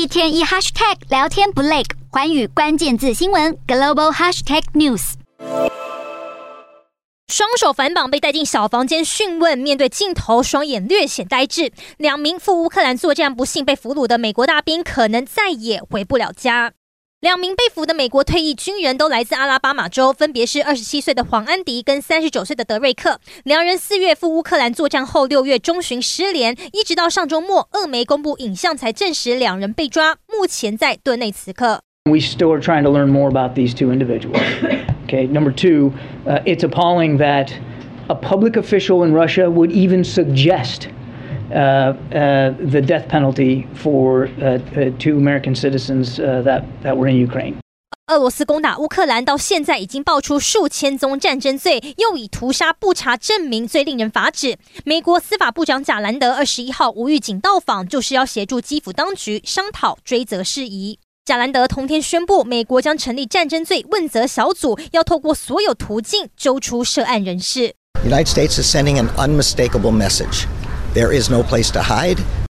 一天一 hashtag 聊天不累，环宇关键字新闻 global hashtag news。双手反绑被带进小房间讯问，面对镜头，双眼略显呆滞。两名赴乌克兰作战不幸被俘虏的美国大兵，可能再也回不了家。两名被俘的美国退役军人都来自阿拉巴马州，分别是二十七岁的黄安迪跟三十九岁的德瑞克。两人四月赴乌克兰作战后，六月中旬失联，一直到上周末，俄媒公布影像才证实两人被抓，目前在顿内茨克。We still are trying to learn more about these two individuals. Okay, number two, uh, it's appalling that a public official in Russia would even suggest the death penalty for uh, uh, two American citizens uh, that that were in Ukraine. 俄罗斯攻打乌克兰到现在已经爆出数千宗战争罪，又以屠杀不查证明最令人发指。美国司法部长贾兰德二十一号无预警到访，就是要协助基辅当局商讨追责事宜。贾兰德同天宣布，美国将成立战争罪问责小组，要透过所有途径揪出涉案人士。United States is sending an unmistakable message: There is no place to hide.